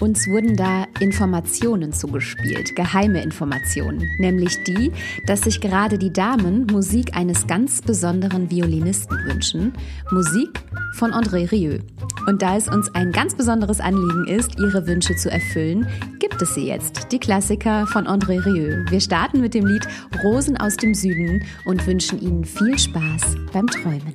Uns wurden da Informationen zugespielt, geheime Informationen, nämlich die, dass sich gerade die Damen Musik eines ganz besonderen Violinisten wünschen, Musik von André Rieu. Und da es uns ein ganz besonderes Anliegen ist, ihre Wünsche zu erfüllen, gibt es sie jetzt, die Klassiker von André Rieu. Wir starten mit dem Lied Rosen aus dem Süden und wünschen Ihnen viel Spaß beim Träumen.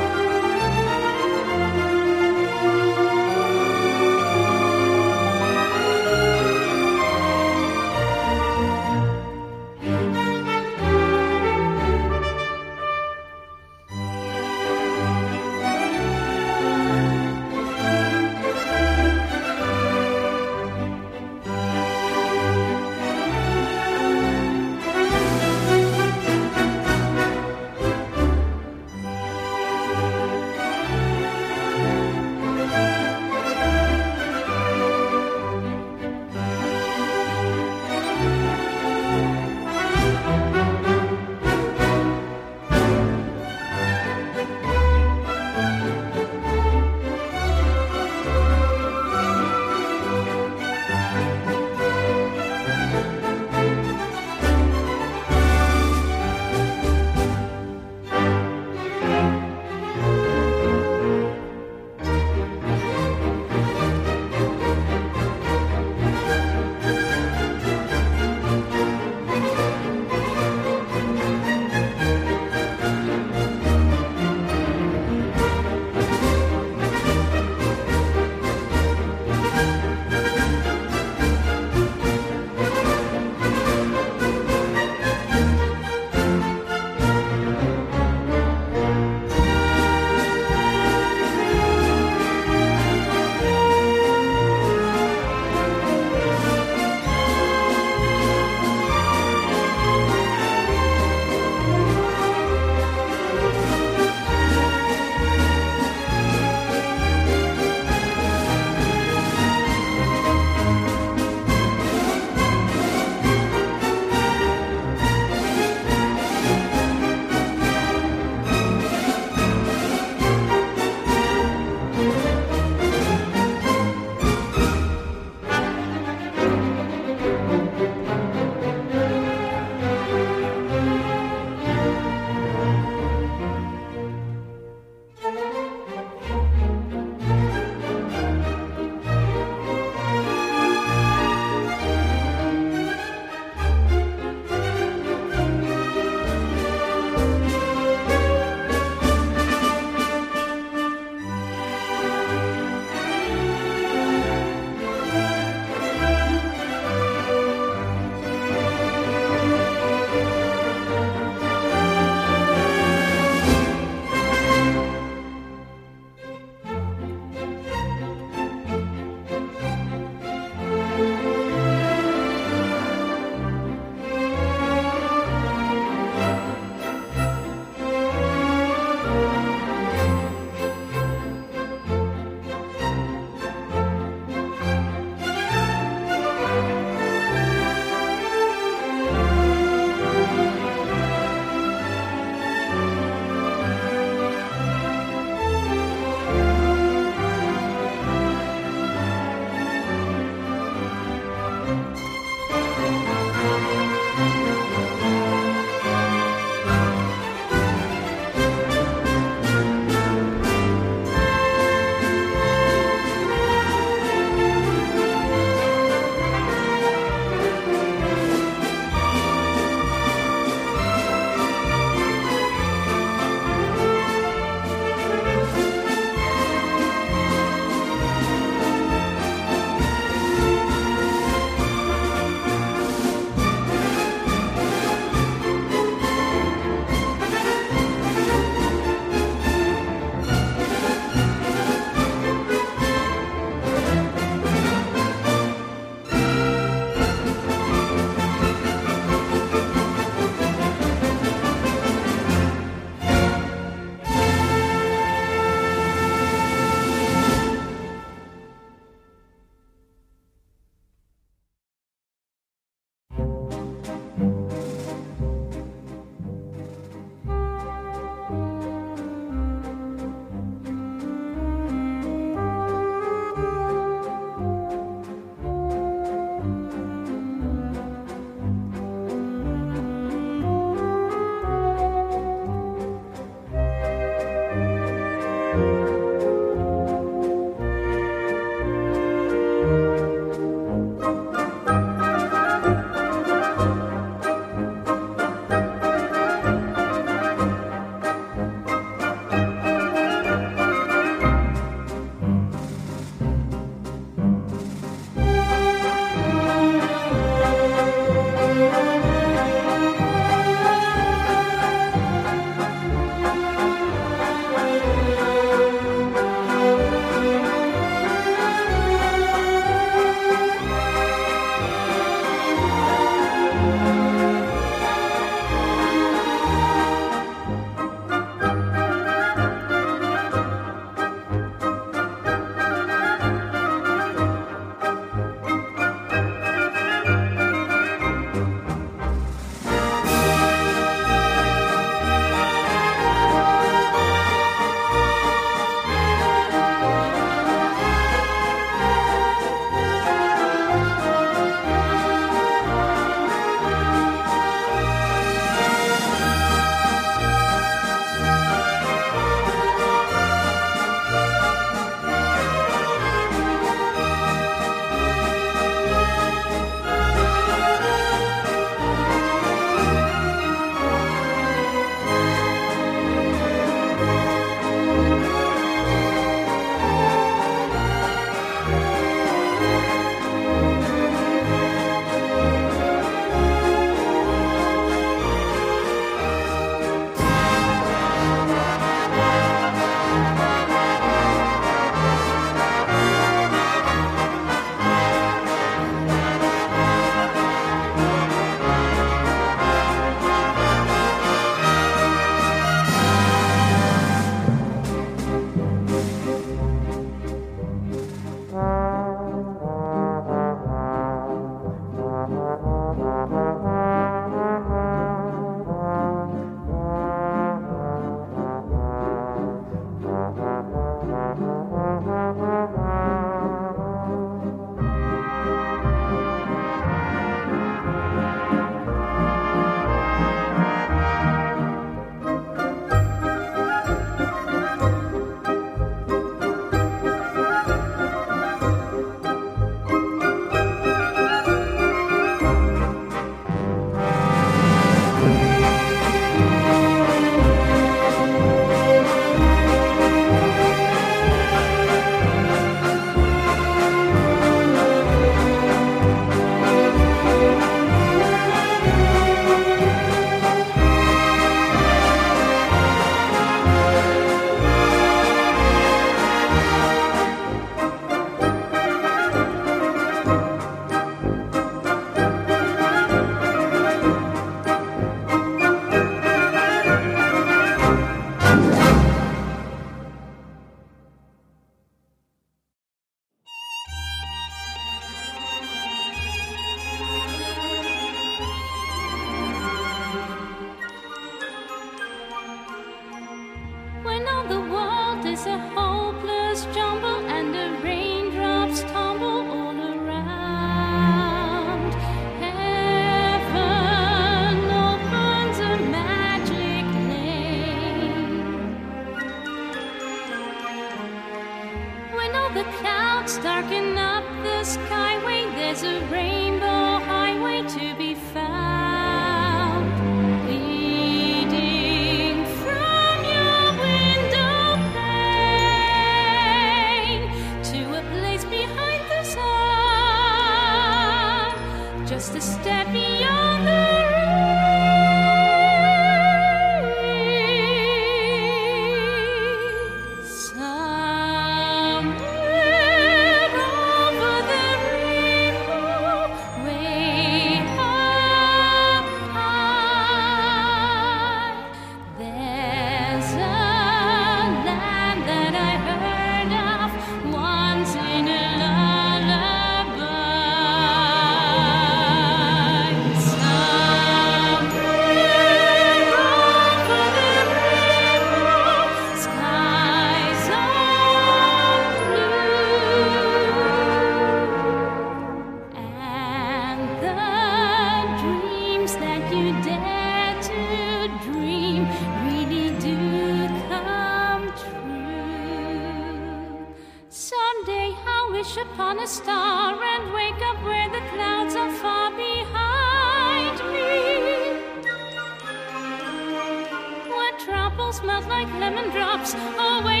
smells like lemon drops. Always.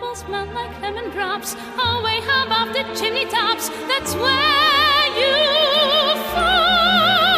will smell like lemon drops, all way above the chimney tops. That's where you fall.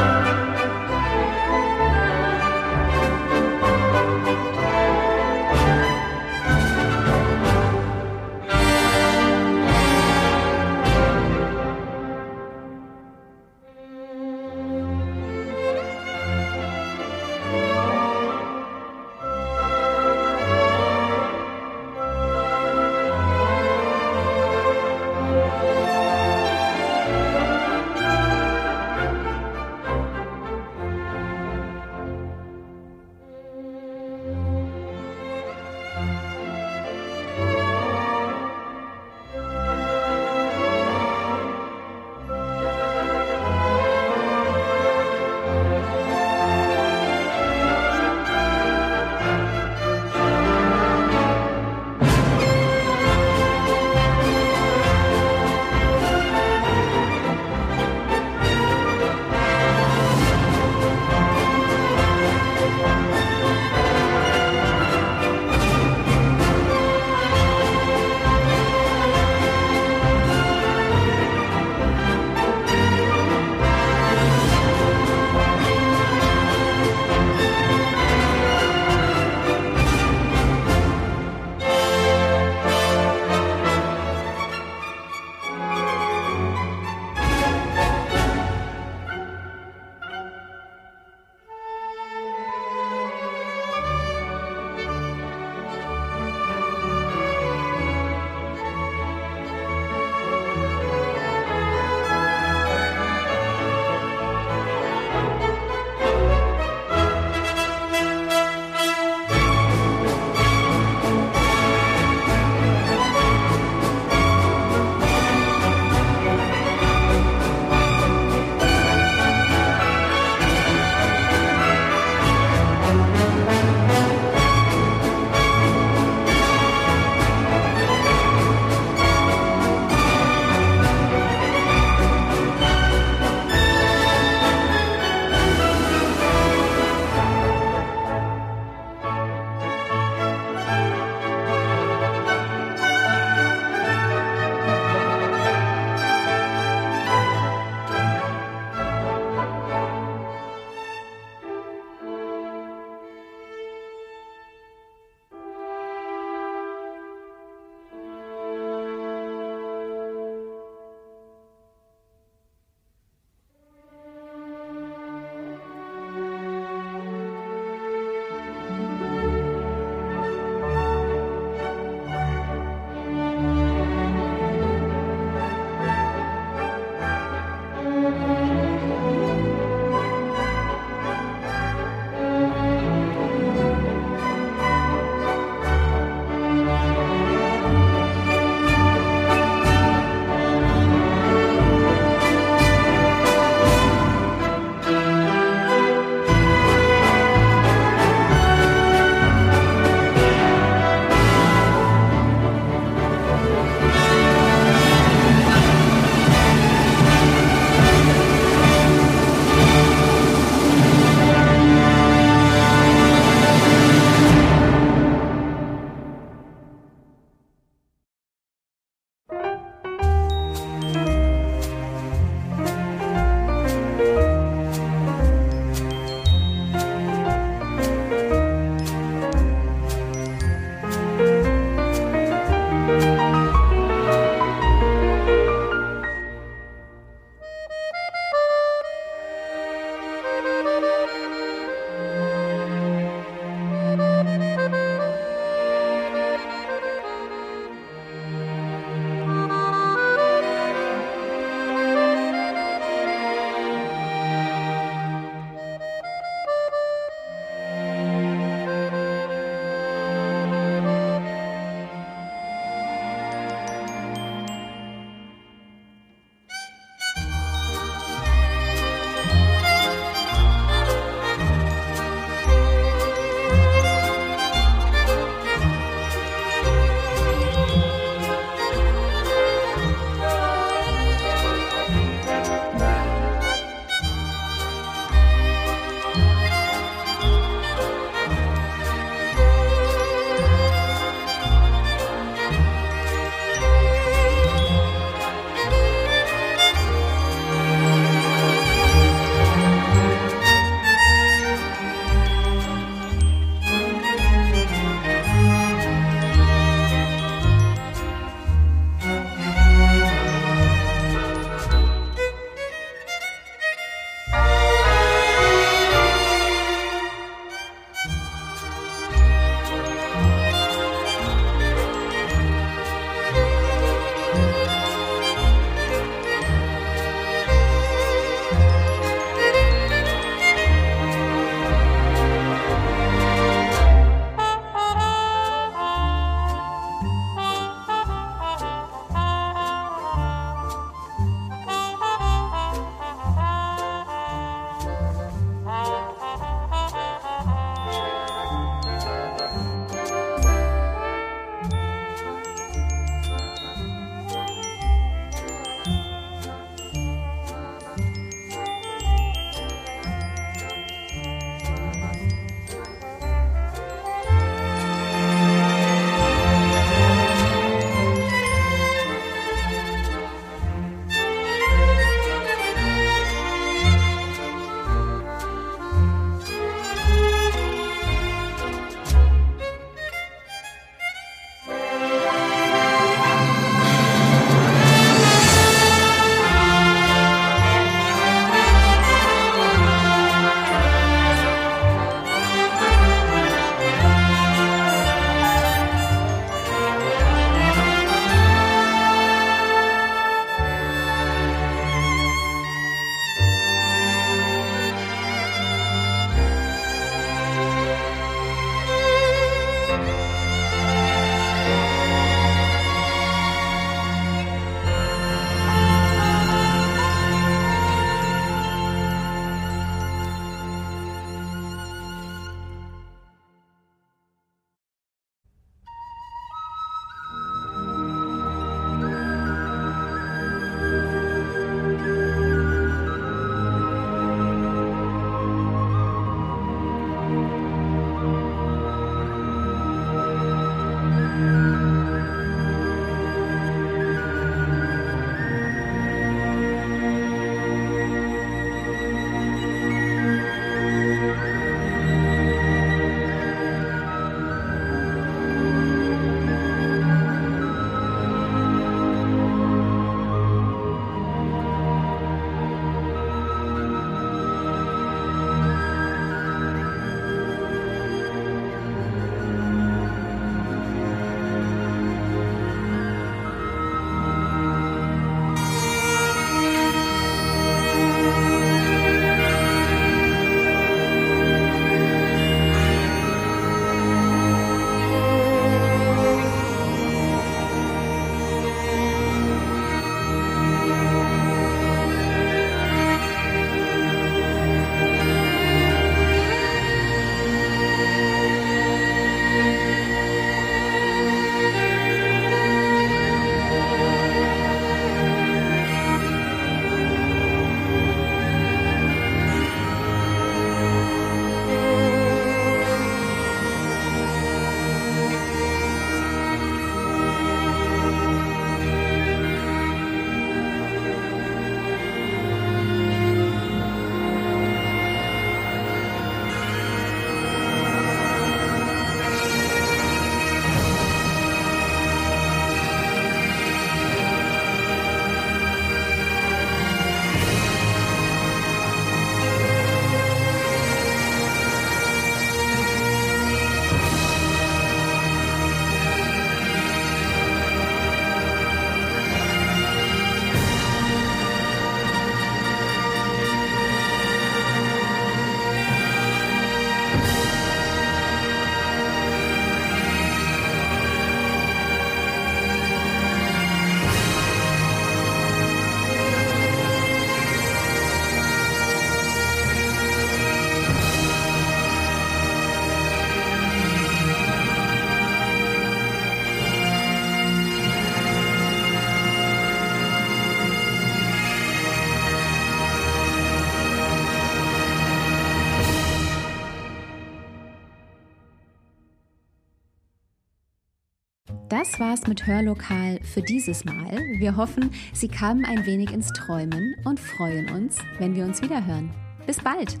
Das war's mit Hörlokal für dieses Mal. Wir hoffen, Sie kamen ein wenig ins Träumen und freuen uns, wenn wir uns wieder hören. Bis bald!